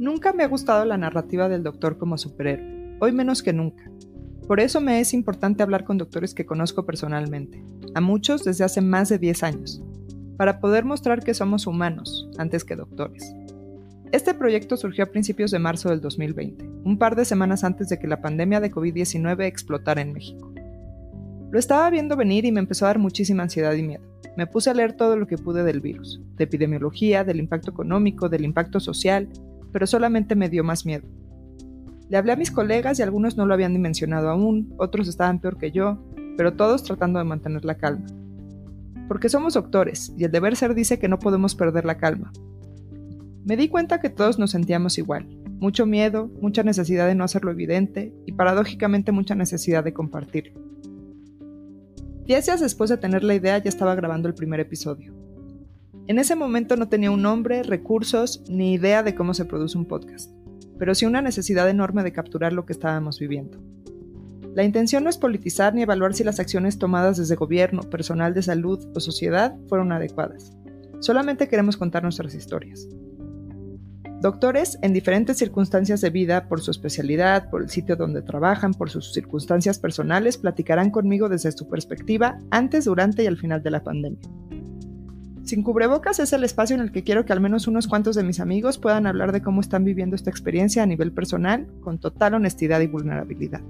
Nunca me ha gustado la narrativa del doctor como superhéroe, hoy menos que nunca. Por eso me es importante hablar con doctores que conozco personalmente, a muchos desde hace más de 10 años, para poder mostrar que somos humanos antes que doctores. Este proyecto surgió a principios de marzo del 2020, un par de semanas antes de que la pandemia de COVID-19 explotara en México. Lo estaba viendo venir y me empezó a dar muchísima ansiedad y miedo. Me puse a leer todo lo que pude del virus, de epidemiología, del impacto económico, del impacto social, pero solamente me dio más miedo. Le hablé a mis colegas y algunos no lo habían dimensionado aún, otros estaban peor que yo, pero todos tratando de mantener la calma. Porque somos doctores y el deber ser dice que no podemos perder la calma. Me di cuenta que todos nos sentíamos igual, mucho miedo, mucha necesidad de no hacerlo evidente y paradójicamente mucha necesidad de compartirlo. Diez días después de tener la idea ya estaba grabando el primer episodio. En ese momento no tenía un nombre, recursos ni idea de cómo se produce un podcast pero sí una necesidad enorme de capturar lo que estábamos viviendo. La intención no es politizar ni evaluar si las acciones tomadas desde gobierno, personal de salud o sociedad fueron adecuadas. Solamente queremos contar nuestras historias. Doctores en diferentes circunstancias de vida, por su especialidad, por el sitio donde trabajan, por sus circunstancias personales, platicarán conmigo desde su perspectiva antes, durante y al final de la pandemia. Sin cubrebocas es el espacio en el que quiero que al menos unos cuantos de mis amigos puedan hablar de cómo están viviendo esta experiencia a nivel personal, con total honestidad y vulnerabilidad.